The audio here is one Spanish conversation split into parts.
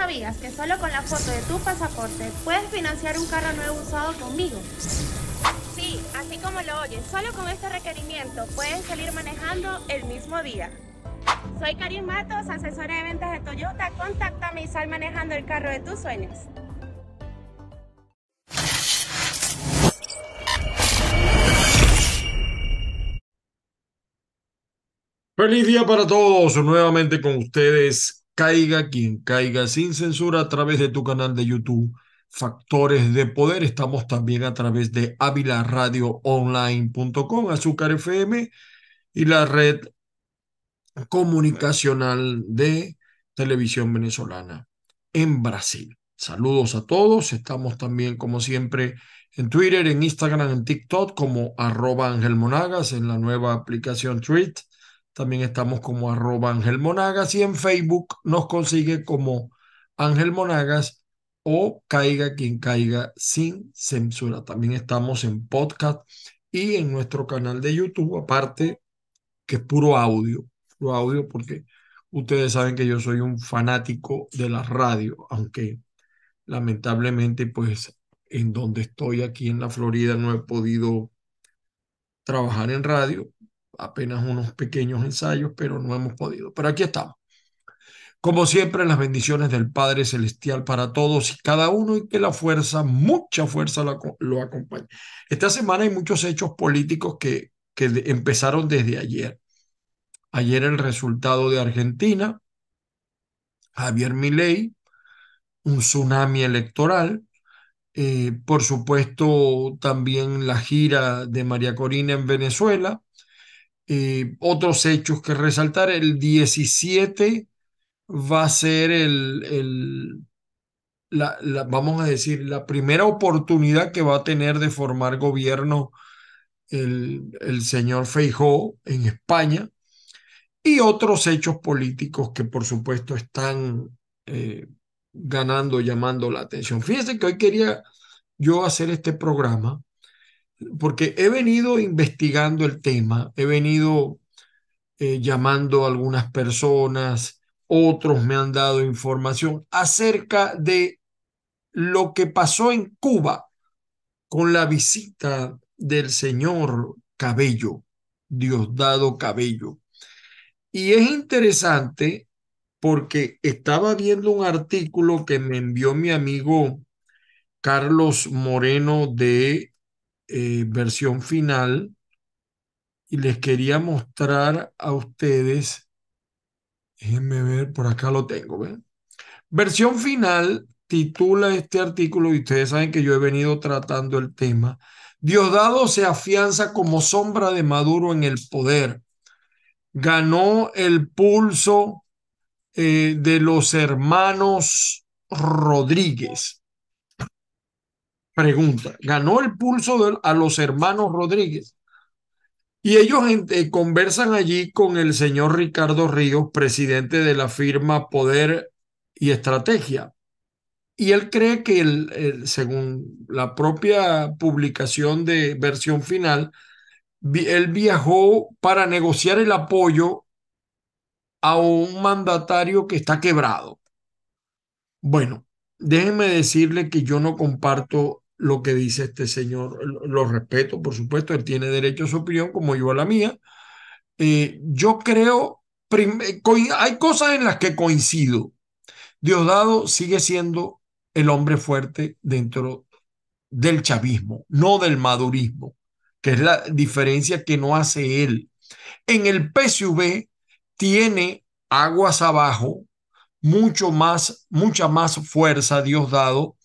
sabías que solo con la foto de tu pasaporte puedes financiar un carro nuevo usado conmigo. Sí, así como lo oyes, solo con este requerimiento puedes salir manejando el mismo día. Soy Karim Matos, asesora de ventas de Toyota. Contáctame y sal manejando el carro de tus sueños. Feliz día para todos, nuevamente con ustedes caiga quien caiga sin censura a través de tu canal de YouTube Factores de Poder. Estamos también a través de avilaradioonline.com, Azúcar FM y la red comunicacional de televisión venezolana en Brasil. Saludos a todos. Estamos también, como siempre, en Twitter, en Instagram, en TikTok, como arroba Ángel Monagas, en la nueva aplicación Tweet también estamos como arroba Ángel Monagas y en Facebook nos consigue como Ángel Monagas o Caiga quien caiga sin censura. También estamos en podcast y en nuestro canal de YouTube, aparte que es puro audio, puro audio porque ustedes saben que yo soy un fanático de la radio, aunque lamentablemente pues en donde estoy aquí en la Florida no he podido trabajar en radio, apenas unos pequeños ensayos, pero no hemos podido. Pero aquí estamos. Como siempre, las bendiciones del Padre Celestial para todos y cada uno y que la fuerza, mucha fuerza lo, acompañe. Esta semana hay muchos hechos políticos que, que empezaron desde ayer. Ayer el resultado de Argentina, Javier Milei, un tsunami electoral, eh, por supuesto también la gira de María Corina en Venezuela, otros hechos que resaltar, el 17 va a ser el, el la, vamos a decir, la primera oportunidad que va a tener de formar gobierno el, el señor Feijó en España y otros hechos políticos que por supuesto están eh, ganando, llamando la atención. Fíjense que hoy quería yo hacer este programa porque he venido investigando el tema, he venido eh, llamando a algunas personas, otros me han dado información acerca de lo que pasó en Cuba con la visita del señor Cabello, Diosdado Cabello. Y es interesante porque estaba viendo un artículo que me envió mi amigo Carlos Moreno de eh, versión final y les quería mostrar a ustedes, déjenme ver, por acá lo tengo, ¿ven? Versión final titula este artículo y ustedes saben que yo he venido tratando el tema. Diosdado se afianza como sombra de Maduro en el poder. Ganó el pulso eh, de los hermanos Rodríguez. Pregunta, ganó el pulso a los hermanos Rodríguez. Y ellos eh, conversan allí con el señor Ricardo Ríos, presidente de la firma Poder y Estrategia. Y él cree que, el, según la propia publicación de versión final, él viajó para negociar el apoyo a un mandatario que está quebrado. Bueno, déjenme decirle que yo no comparto lo que dice este señor. Lo respeto, por supuesto, él tiene derecho a su opinión como yo a la mía. Eh, yo creo, hay cosas en las que coincido. Diosdado sigue siendo el hombre fuerte dentro del chavismo, no del madurismo, que es la diferencia que no hace él. En el PSV tiene aguas abajo mucho más, mucha más fuerza Diosdado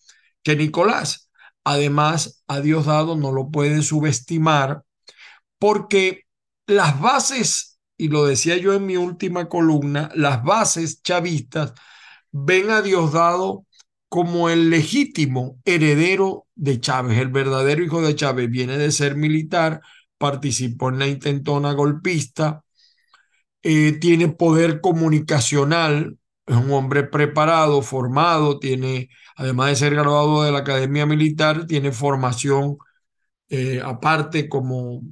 que Nicolás. Además, a Diosdado no lo puede subestimar porque las bases, y lo decía yo en mi última columna, las bases chavistas ven a Diosdado como el legítimo heredero de Chávez, el verdadero hijo de Chávez. Viene de ser militar, participó en la intentona golpista, eh, tiene poder comunicacional, es un hombre preparado, formado, tiene, además de ser graduado de la Academia Militar, tiene formación eh, aparte como,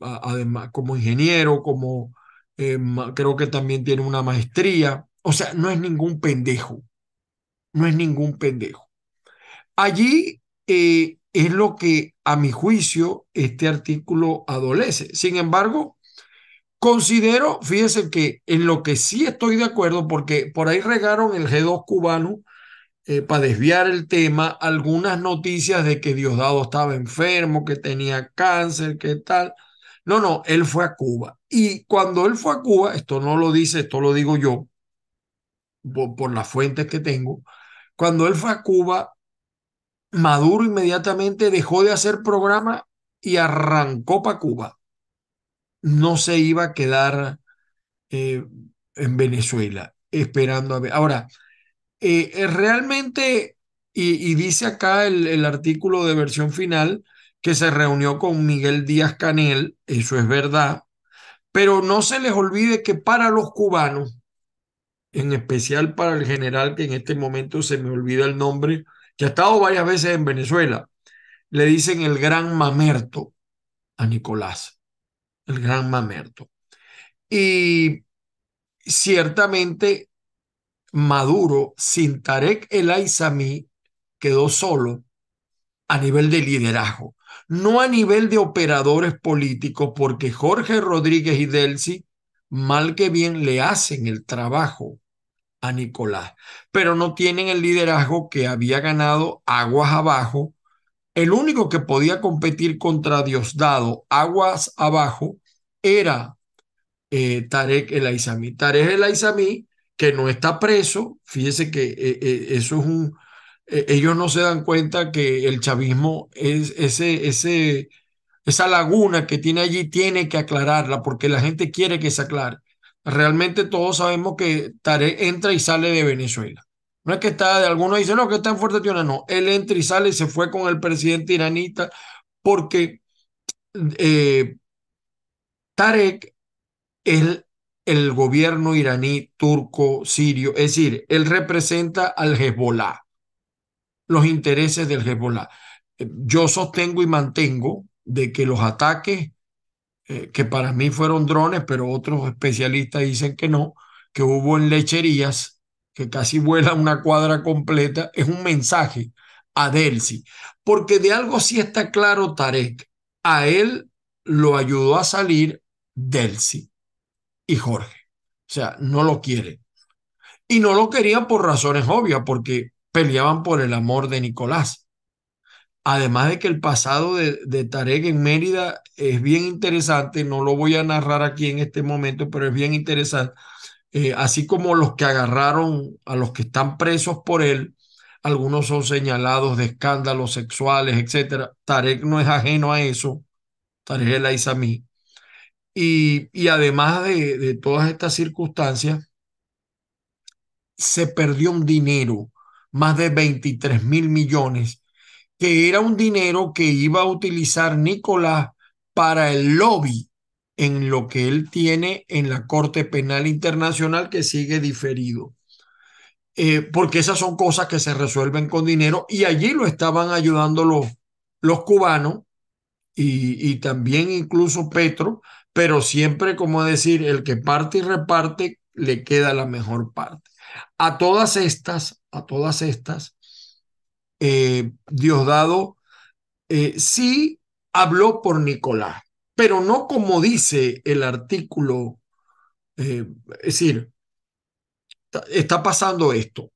además, como ingeniero, como eh, creo que también tiene una maestría, O sea, no es ningún pendejo, no es ningún pendejo. Allí eh, es lo que, a mi juicio, este artículo adolece. Sin embargo, considero, fíjense que en lo que sí estoy de acuerdo, porque por ahí regaron el G2 cubano eh, para desviar el tema, algunas noticias de que Diosdado estaba enfermo, que tenía cáncer, que tal. No, no, él fue a Cuba. Y cuando él fue a Cuba, esto no lo dice, esto lo digo yo, por, por las fuentes que tengo, cuando él fue a Cuba, Maduro inmediatamente dejó de hacer programa y arrancó para Cuba. No se iba a quedar eh, en Venezuela esperando a ver. Ahora, eh, realmente, y, dice acá el, el artículo de versión final, que se reunió con Miguel Díaz Canel, eso es verdad, pero no se les olvide que para los cubanos, en especial para el general, que en este momento se me olvida el nombre, que ha estado varias veces en Venezuela, le dicen el gran mamerto a Nicolás, el gran mamerto. Y ciertamente Maduro, sin Tarek El Aizami, quedó solo a nivel de liderazgo, no a nivel de operadores políticos, porque Jorge Rodríguez y Delcy, mal que bien, le hacen el trabajo a Nicolás, pero no tienen el liderazgo que había ganado aguas abajo. El único que podía competir contra Diosdado aguas abajo era eh, Tarek El Aizami. Tarek El Aizami, que no está preso, fíjese que eh, eh, eso es un... ellos no se dan cuenta que el chavismo es ese, ese, esa laguna que tiene allí, tiene que aclararla porque la gente quiere que se aclare realmente todos sabemos que Tarek entra y sale de Venezuela. No es que está, de algunos dicen, no, que está en Fuerte no, él entra y sale se fue con el presidente iranita porque eh, Tarek es el gobierno iraní, turco, sirio, es decir, él representa al Hezbollah, los intereses del Hezbollah. Yo sostengo y mantengo de que los ataques eh, que para mí fueron drones, pero otros especialistas dicen que no, que hubo en lecherías, que casi vuela una cuadra completa, es un mensaje a Delcy, porque de algo sí está claro Tarek, a él lo ayudó a salir Delcy y Jorge, o sea, no lo quiere. Y no lo querían por razones obvias, porque peleaban por el amor de Nicolás. Además de que el pasado de, de, Tarek en Mérida es bien interesante, no lo voy a narrar aquí en este momento, pero es bien interesante. Eh, así como los que agarraron a los que están presos por él, algunos son señalados de escándalos sexuales, etcétera. Tarek no es ajeno a eso, Tarek es la Isamí. Y, y además de, de todas estas circunstancias, se perdió un dinero, más de 23 mil millones que era un dinero que iba a utilizar Nicolás para el lobby en lo que él tiene en la Corte Penal Internacional que sigue diferido. Eh, porque esas son cosas que se resuelven con dinero y allí lo estaban ayudando los, los cubanos y, y también incluso Petro, pero siempre, como decir, el que parte y reparte le queda la mejor parte. A todas estas, a todas estas, eh, Diosdado eh, sí habló por Nicolás, pero no como dice el artículo. Eh, es decir, está pasando esto.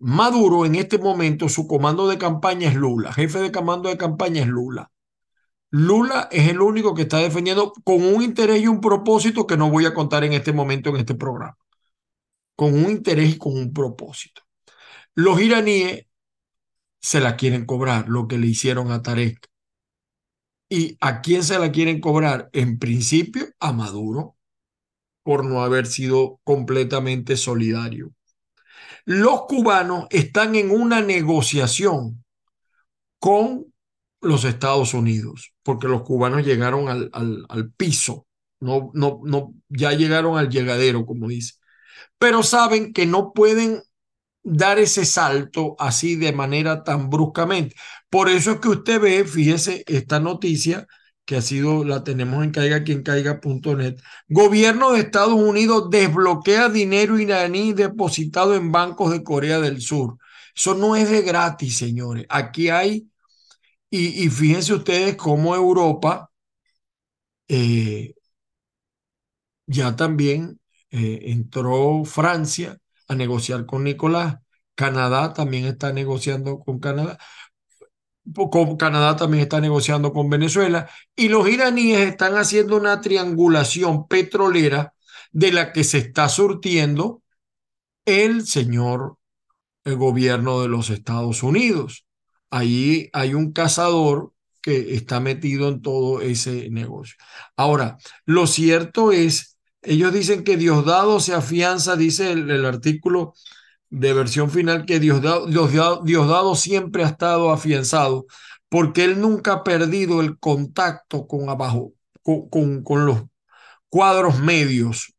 Maduro en este momento, su comando de campaña es Lula, jefe de comando de campaña es Lula. Lula es el único que está defendiendo con un interés y un propósito que no voy a contar en este momento en este programa. Con un interés y con un propósito. Los iraníes se la quieren cobrar, lo que le hicieron a Tarek. ¿Y a quién se la quieren cobrar? En principio, a Maduro, por no haber sido completamente solidario. Los cubanos están en una negociación con los Estados Unidos, porque los cubanos llegaron al, al, al piso, no, no, no, ya llegaron al llegadero, como dice, pero saben que no pueden dar ese salto así de manera tan bruscamente. Por eso es que usted ve, fíjese, esta noticia que ha sido, la tenemos en caiga quien caiga.net. Gobierno de Estados Unidos desbloquea dinero iraní depositado en bancos de Corea del Sur. Eso no es de gratis, señores. Aquí hay, y, y fíjense ustedes cómo Europa eh, ya también eh, entró Francia a negociar con Nicolás. Canadá también está negociando con Canadá Canadá también está negociando con Venezuela y los iraníes están haciendo una triangulación petrolera de la que se está surtiendo el señor el gobierno de los Estados Unidos. Ahí hay un cazador que está metido en todo ese negocio. Ahora, lo cierto es, ellos dicen que Diosdado se afianza, dice el, el artículo de versión final que Diosdado, Diosdado siempre ha estado afianzado porque él nunca ha perdido el contacto con abajo, con, con, con los cuadros medios.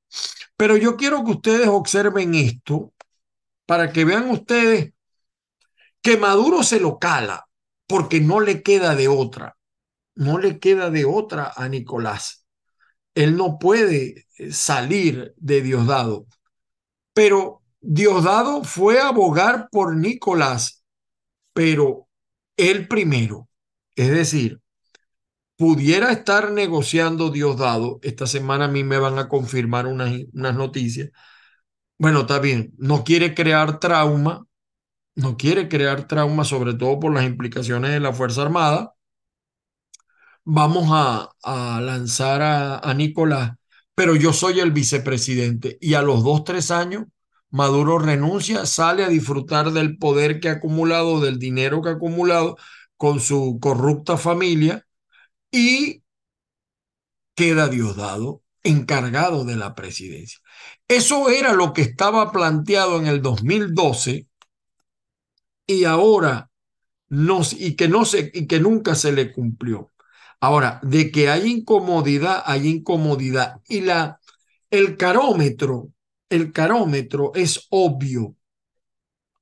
Pero yo quiero que ustedes observen esto para que vean ustedes que Maduro se lo cala porque no le queda de otra, no le queda de otra a Nicolás. Él no puede salir de Diosdado, pero Diosdado fue a abogar por Nicolás, pero él primero. Es decir, pudiera estar negociando Diosdado. Esta semana a mí me van a confirmar unas, unas noticias. Bueno, está bien, no quiere crear trauma, no quiere crear trauma, sobre todo por las implicaciones de la Fuerza Armada. Vamos a, a lanzar a, a Nicolás, pero yo soy el vicepresidente y a los dos, tres años Maduro renuncia, sale a disfrutar del poder que ha acumulado, del dinero que ha acumulado con su corrupta familia y queda Diosdado encargado de la presidencia. Eso era lo que estaba planteado en el 2012 y ahora no, y que no se, y que nunca se le cumplió. Ahora, de que hay incomodidad, hay incomodidad. Y la, el carómetro el carómetro es obvio.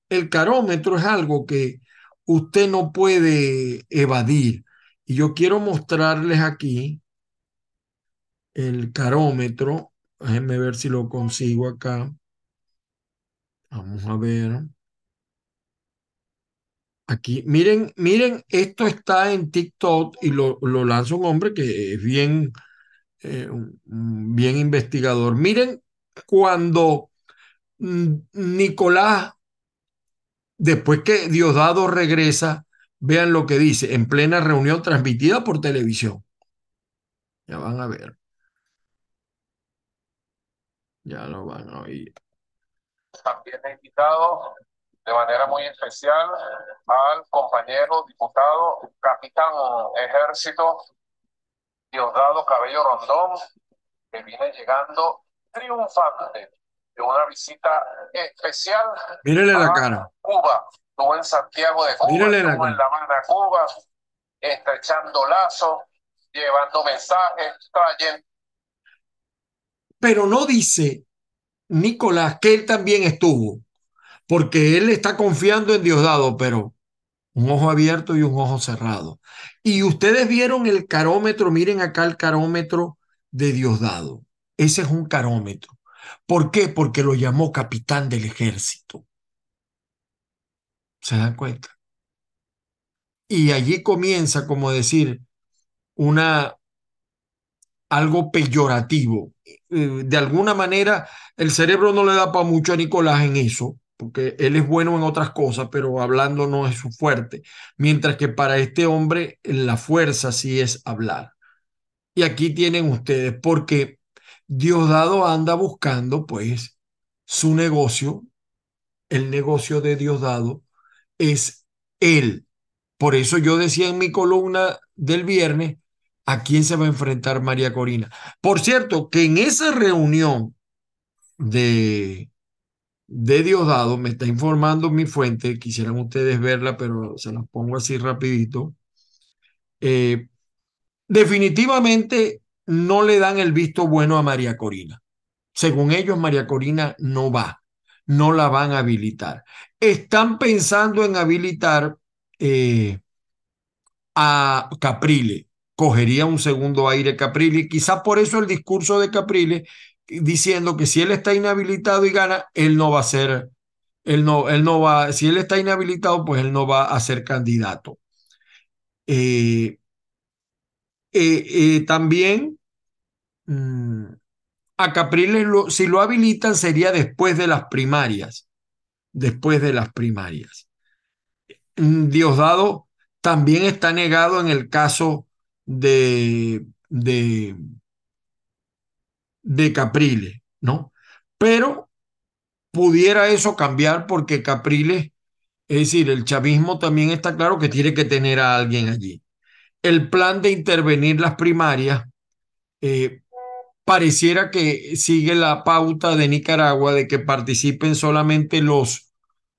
El carómetro es algo que usted no puede evadir. Y yo quiero mostrarles aquí el carómetro. Déjenme ver si lo consigo acá. Vamos a ver. Aquí, miren, miren, esto está en TikTok y lo, lo lanza un hombre que es bien, eh, bien investigador. Miren cuando mm, Nicolás, después que Diosdado regresa, vean lo que dice, en plena reunión transmitida por televisión. Ya van a ver. Ya lo van a oír. También he invitado de manera muy especial al compañero diputado, capitán ejército Diosdado Cabello Rondón, que viene llegando triunfante de una visita especial Mírele la cara. Cuba. Estuvo en Santiago de Cuba, Mírele estuvo en La Habana, Cuba, estrechando lazos, llevando mensajes, trayendo. Pero no dice Nicolás que él también estuvo, porque él está confiando en Diosdado, pero un ojo abierto y un ojo cerrado. Y ustedes vieron el carómetro, miren acá el carómetro de Diosdado. Ese es un carómetro. ¿Por qué? Porque lo llamó capitán del ejército. ¿Se dan cuenta? Y allí comienza, como decir, una algo peyorativo. Eh, De alguna manera, el cerebro no le da para mucho a Nicolás en eso, porque él es bueno en otras cosas, pero hablando no es su fuerte. Mientras que para este hombre la fuerza sí es hablar. Y aquí tienen ustedes, porque Diosdado anda buscando, pues, su negocio, el negocio de Diosdado es él. Por eso yo decía en mi columna del viernes, ¿a quién se va a enfrentar María Corina? Por cierto, que en esa reunión de, de Diosdado, me está informando mi fuente, quisieran ustedes verla, pero se las pongo así rapidito. Eh, definitivamente no le dan el visto bueno a María Corina. Según ellos, María Corina no va, no la van a habilitar. Están pensando en habilitar eh, a Caprile, cogería un segundo aire Caprile. Quizás por eso el discurso de Caprile diciendo que si él está inhabilitado y gana, él no va a ser, él no, él no va, si él está inhabilitado, pues él no va a ser candidato. Eh, eh, también mm, a Capriles, si lo habilitan, sería después de las primarias. Después de las primarias. Mm, Diosdado también está negado en el caso de, de, Capriles, ¿no? Pero pudiera eso cambiar porque Capriles, es decir, el chavismo también está claro que tiene que tener a alguien allí. El plan de intervenir las primarias eh, pareciera que sigue la pauta de Nicaragua de que participen solamente los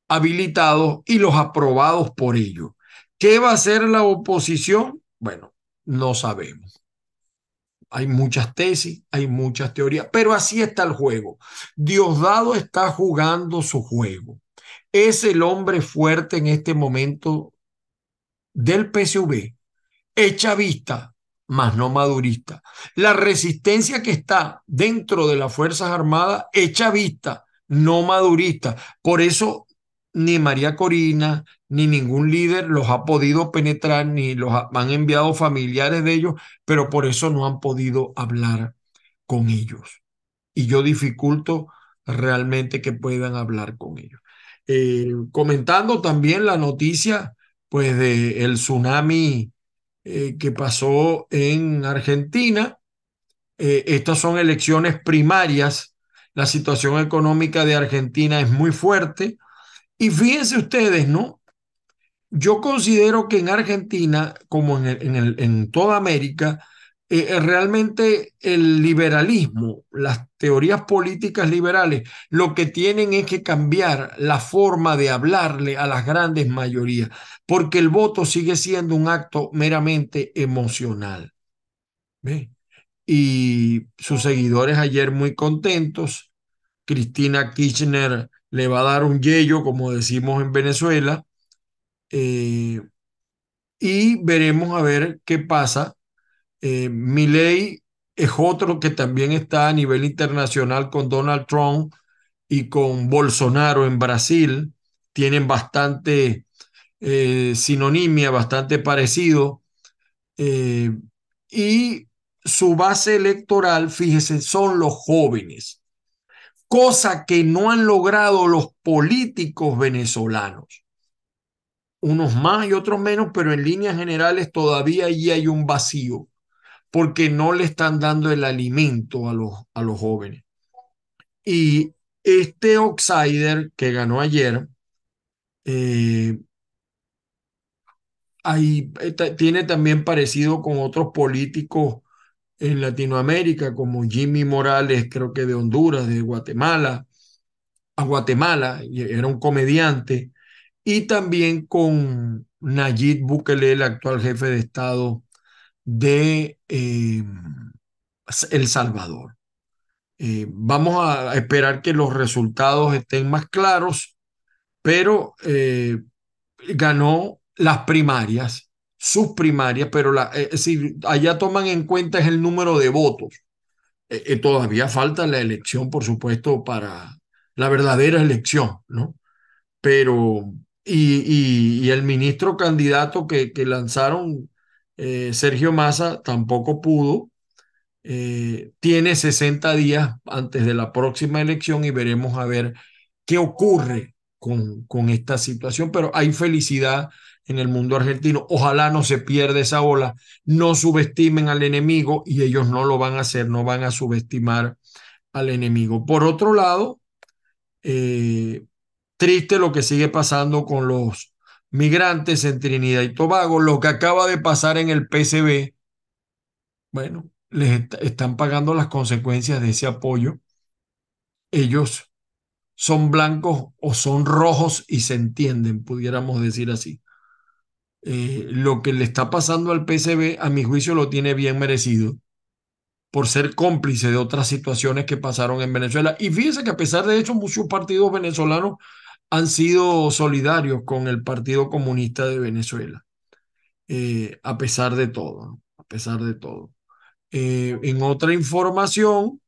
habilitados y los aprobados por ellos. ¿Qué va a hacer la oposición? Bueno, no sabemos. Hay muchas tesis, hay muchas teorías, pero así está el juego. Diosdado está jugando su juego. Es el hombre fuerte en este momento del PSV. Echa vista más no madurista. La resistencia que está dentro de las Fuerzas Armadas, hecha vista, no madurista. Por eso ni María Corina, ni ningún líder los ha podido penetrar, ni los han enviado familiares de ellos, pero por eso no han podido hablar con ellos. Y yo dificulto realmente que puedan hablar con ellos. Eh, comentando también la noticia, pues, del el tsunami eh, que pasó en Argentina. Eh, estas son elecciones primarias. La situación económica de Argentina es muy fuerte. Y fíjense ustedes, ¿no? Yo considero que en Argentina, como en, en, en toda América, eh, eh, realmente el liberalismo, las teorías políticas liberales, lo que tienen es que cambiar la forma de hablarle a las grandes mayorías, porque el voto sigue siendo un acto meramente emocional. ¿Ve? Y sus seguidores ayer muy contentos. Cristina Kirchner le va a dar un yello, como decimos en Venezuela. Eh, y veremos a ver qué pasa eh, Milley es otro que también está a nivel internacional con Donald Trump y con Bolsonaro en Brasil. Tienen bastante eh, sinonimia, bastante parecido. Eh, y su base electoral, fíjese, son los jóvenes, cosa que no han logrado los políticos venezolanos. Unos más y otros menos, pero en líneas generales todavía allí hay un vacío porque no le están dando el alimento a los, a los jóvenes. Y este outsider que ganó ayer, eh, tiene también parecido con otros políticos en Latinoamérica, como Jimmy Morales, creo que de Honduras, de Guatemala, a Guatemala, era un comediante, y también con Nayib Bukele, el actual jefe de Estado de eh, El Salvador. Eh, vamos a esperar que los resultados estén más claros, pero eh, ganó las primarias, sus primarias, pero la, si allá toman en cuenta es el número de votos. todavía falta la elección, por supuesto, para la verdadera elección, ¿no? Pero, y, y, el ministro candidato que, que lanzaron eh, Sergio Massa tampoco pudo. Eh, tiene 60 días antes de la próxima elección y veremos a ver qué ocurre con, con esta situación. Pero hay felicidad en el mundo argentino. Ojalá no se pierda esa ola, no subestimen al enemigo y ellos no lo van a hacer, no van a subestimar al enemigo. Por otro lado, eh, triste lo que sigue pasando con los migrantes en Trinidad y Tobago, lo que acaba de pasar en el PCB, bueno, les están pagando las consecuencias de ese apoyo. Ellos son blancos o son rojos y se entienden, pudiéramos decir así. Eh, lo que le está pasando al PCB, a mi juicio, lo tiene bien merecido por ser cómplice de otras situaciones que pasaron en Venezuela. Y fíjense que a pesar de eso, muchos partidos venezolanos han sido solidarios con el Partido Comunista de Venezuela, eh, a pesar de todo. pesar de todo. Eh, en otra información,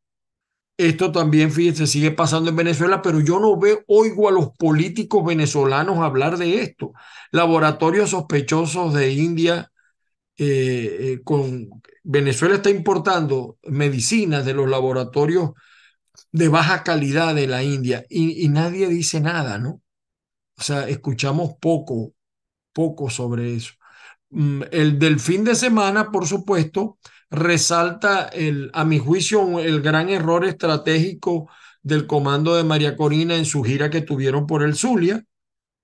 esto también, fíjense, sigue pasando en Venezuela, pero yo no veo, oigo a los políticos venezolanos hablar de esto. Laboratorios sospechosos de India eh, con Venezuela está importando medicinas de los laboratorios de baja calidad de la India y, nadie dice nada, ¿no? O sea, escuchamos poco, poco sobre eso. Mm, el del fin de semana, por supuesto, resalta, el, a mi juicio, el gran error estratégico del comando de María Corina en su gira que tuvieron por el Zulia.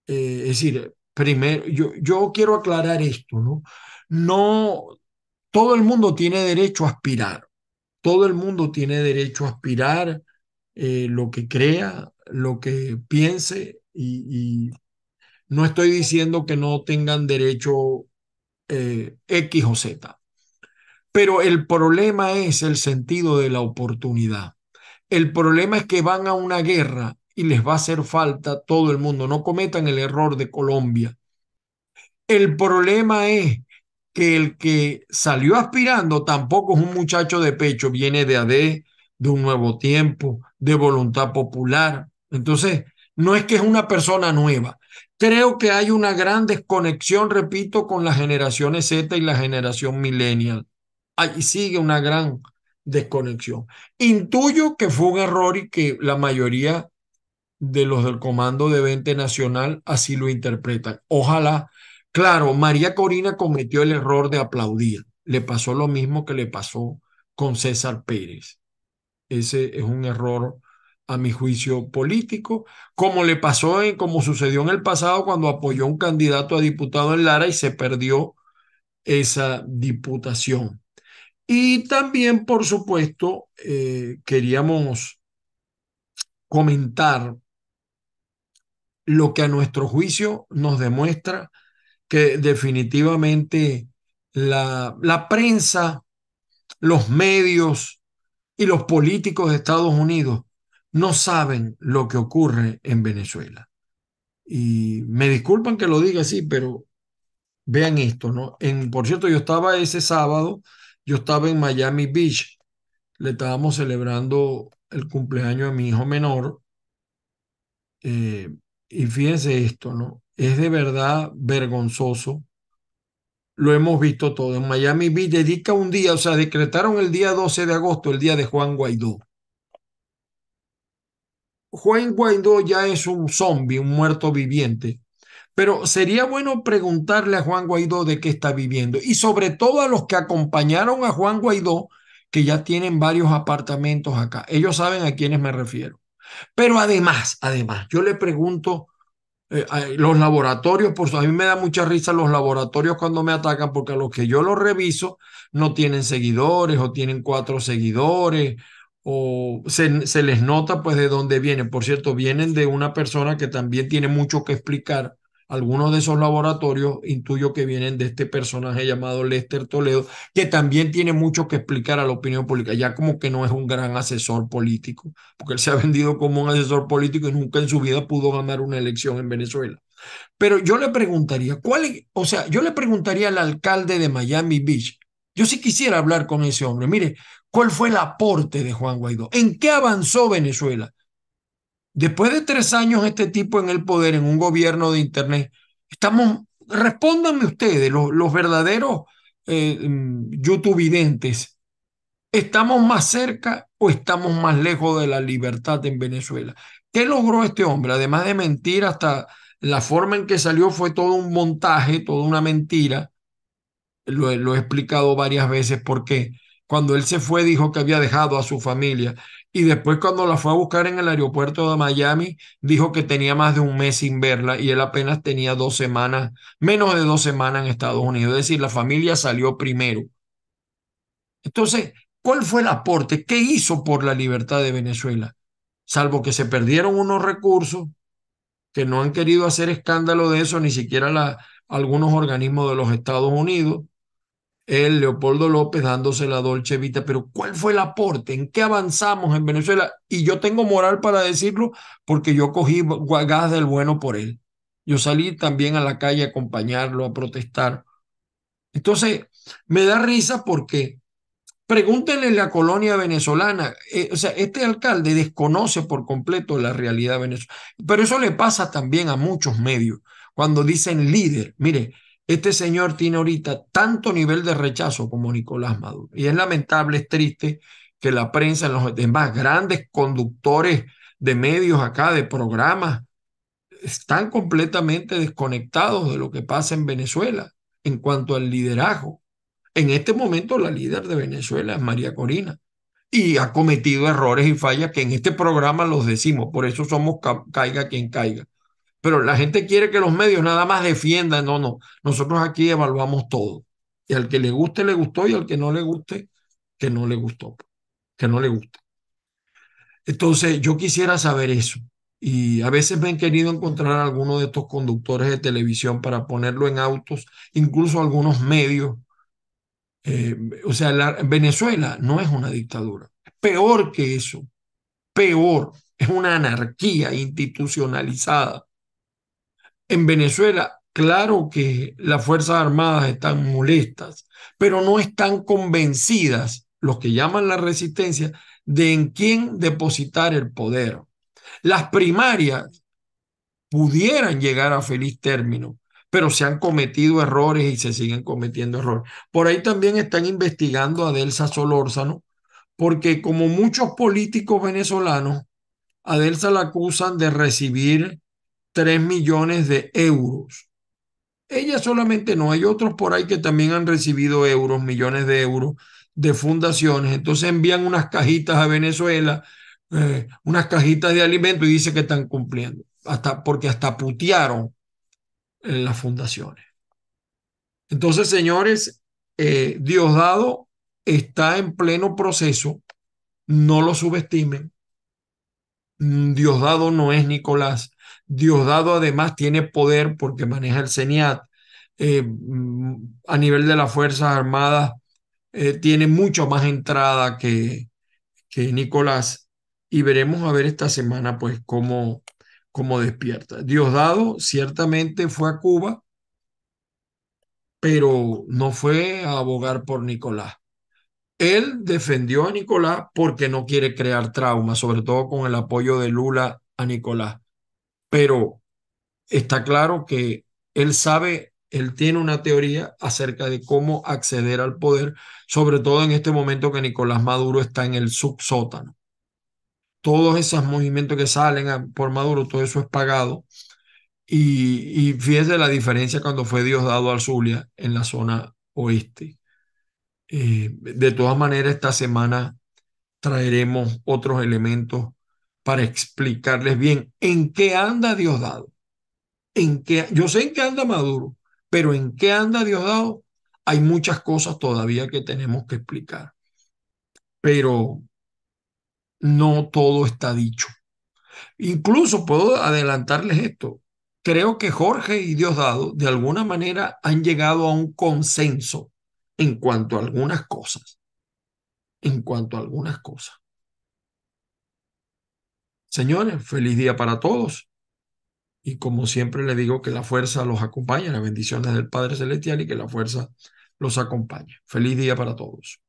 Eh, es decir, primero, yo, yo quiero aclarar esto, ¿no? No, todo el mundo tiene derecho a aspirar, todo el mundo tiene derecho a aspirar eh, lo que crea, lo que piense y, no estoy diciendo que no tengan derecho eh, X o Z. Pero el problema es el sentido de la oportunidad. El problema es que van a una guerra y les va a hacer falta todo el mundo. No cometan el error de Colombia. El problema es que el que salió aspirando tampoco es un muchacho de pecho, viene de AD, de un nuevo tiempo, de voluntad popular. Entonces, no es que es una persona nueva. Creo que hay una gran desconexión, repito, con las generaciones Z y la generación millennial. Ahí sigue una gran desconexión. Intuyo que fue un error y que la mayoría de los del Comando de Vente Nacional así lo interpretan. Ojalá Claro, María Corina cometió el error de aplaudir. Le pasó lo mismo que le pasó con César Pérez. Ese es un error, a mi juicio, político, como le pasó, en, como sucedió en el pasado cuando apoyó un candidato a diputado en Lara y se perdió esa diputación. Y también, por supuesto, eh, queríamos comentar lo que a nuestro juicio nos demuestra que definitivamente la, la prensa, los medios y los políticos de Estados Unidos no saben lo que ocurre en Venezuela. Y me disculpan que lo diga así, pero vean esto, ¿no? En, por cierto, yo estaba ese sábado, yo estaba en Miami Beach, le estábamos celebrando el cumpleaños de mi hijo menor. Eh, y fíjense esto, ¿no? es de verdad vergonzoso. Lo hemos visto todo. En Miami Beach dedica un día, o sea, decretaron el día 12 de agosto, el día de Juan Guaidó. Juan Guaidó ya es un zombie, un muerto viviente. Pero sería bueno preguntarle a Juan Guaidó de qué está viviendo y sobre todo a los que acompañaron a Juan Guaidó, que ya tienen varios apartamentos acá. Ellos saben a quiénes me refiero. Pero además, además, yo le pregunto eh, los laboratorios, por a mí me da mucha risa los laboratorios cuando me atacan, porque a los que yo los reviso no tienen seguidores o tienen cuatro seguidores o se, se les nota pues de dónde vienen. Por cierto, vienen de una persona que también tiene mucho que explicar algunos de esos laboratorios intuyo que vienen de este personaje llamado Lester Toledo, que también tiene mucho que explicar a la opinión pública, ya como que no es un gran asesor político, porque él se ha vendido como un asesor político y nunca en su vida pudo ganar una elección en Venezuela. Pero yo le preguntaría, ¿cuál, o sea, yo le preguntaría al alcalde de Miami Beach, yo sí quisiera hablar con ese hombre, mire, ¿cuál fue el aporte de Juan Guaidó? ¿En qué avanzó Venezuela? Después de tres años este tipo en el poder, en un gobierno de Internet, estamos, respóndanme ustedes, los, verdaderos eh, mm, youtubidentes, ¿estamos más cerca o estamos más lejos de la libertad en Venezuela? ¿Qué logró este hombre? Además de mentir, hasta la forma en que salió fue todo un montaje, toda una mentira. Lo, lo he explicado varias veces por qué. Cuando él se fue dijo que había dejado a su familia y después cuando la fue a buscar en el aeropuerto de Miami, dijo que tenía más de un mes sin verla y él apenas tenía dos semanas, menos de dos semanas en Estados Unidos. Es decir, la familia salió primero. Entonces, ¿cuál fue el aporte? ¿Qué hizo por la libertad de Venezuela? Salvo que se perdieron unos recursos, que no han querido hacer escándalo de eso, ni siquiera algunos organismos de los Estados Unidos, el Leopoldo López dándose la Dolce Vita, pero ¿cuál fue el aporte? ¿En qué avanzamos en Venezuela? Y yo tengo moral para decirlo porque yo cogí gas del bueno por él. Yo salí también a la calle a acompañarlo, a protestar. Entonces, me da risa porque pregúntenle la colonia venezolana, eh, o sea, este alcalde desconoce por completo la realidad venezolana, pero eso le pasa también a muchos medios cuando dicen líder. Mire, este señor tiene ahorita tanto nivel de rechazo como Nicolás Maduro. Y es lamentable, es triste que la prensa, los demás grandes conductores de medios acá, de programas, están completamente desconectados de lo que pasa en Venezuela en cuanto al liderazgo. En este momento la líder de Venezuela es María Corina y ha cometido errores y fallas que en este programa los decimos, por eso somos caiga quien caiga. Pero la gente quiere que los medios nada más defiendan, no, no, nosotros aquí evaluamos todo. Y al que le guste, le gustó, y al que no le guste, que no le gustó, que no le guste. Entonces, yo quisiera saber eso. Y a veces me han querido encontrar algunos de estos conductores de televisión para ponerlo en autos, incluso algunos medios. Eh, o sea, Venezuela no es una dictadura. Peor que eso. Peor. Es una anarquía institucionalizada. En Venezuela, claro que las Fuerzas Armadas están molestas, pero no están convencidas, los que llaman la resistencia, de en quién depositar el poder. Las primarias pudieran llegar a feliz término, pero se han cometido errores y se siguen cometiendo errores. Por ahí también están investigando a Delsa Solórzano, porque como muchos políticos venezolanos, a Delsa la acusan de recibir 3 millones de euros. Ella solamente no, hay otros por ahí que también han recibido euros, millones de euros de fundaciones. Entonces envían unas cajitas a Venezuela eh, unas cajitas de alimentos y dice que están cumpliendo, hasta, porque hasta putearon en las fundaciones. Entonces, señores, eh, Diosdado está en pleno proceso, no lo subestimen. Mm, Diosdado no es Nicolás. Diosdado además tiene poder porque maneja el CENIAT. Eh, mm, a nivel de las Fuerzas Armadas, tiene mucho más entrada que, que Nicolás y veremos a ver esta semana pues cómo, cómo despierta. Diosdado ciertamente fue a Cuba, pero no fue a abogar por Nicolás. Él defendió a Nicolás porque no quiere crear trauma, sobre todo con el apoyo de Lula a Nicolás. Pero está claro que él sabe, él tiene una teoría acerca de cómo acceder al poder, sobre todo en este momento que Nicolás Maduro está en el subsótano todos esos movimientos que salen por Maduro, todo eso es pagado. Y, y fíjese la diferencia cuando fue Diosdado al Zulia en la zona oeste. Eh, de todas maneras, esta semana traeremos otros elementos para explicarles bien en qué anda Diosdado. En qué, yo sé en qué anda Maduro, pero en qué anda Diosdado hay muchas cosas todavía que tenemos que explicar. Pero no todo está dicho. Incluso puedo adelantarles esto. Creo que Jorge y Diosdado de alguna manera han llegado a un consenso en cuanto a algunas cosas. En cuanto a algunas cosas. Señores, feliz día para todos. Y como siempre le digo que la fuerza los acompaña, las bendiciones del Padre Celestial y que la fuerza los acompañe. Feliz día para todos.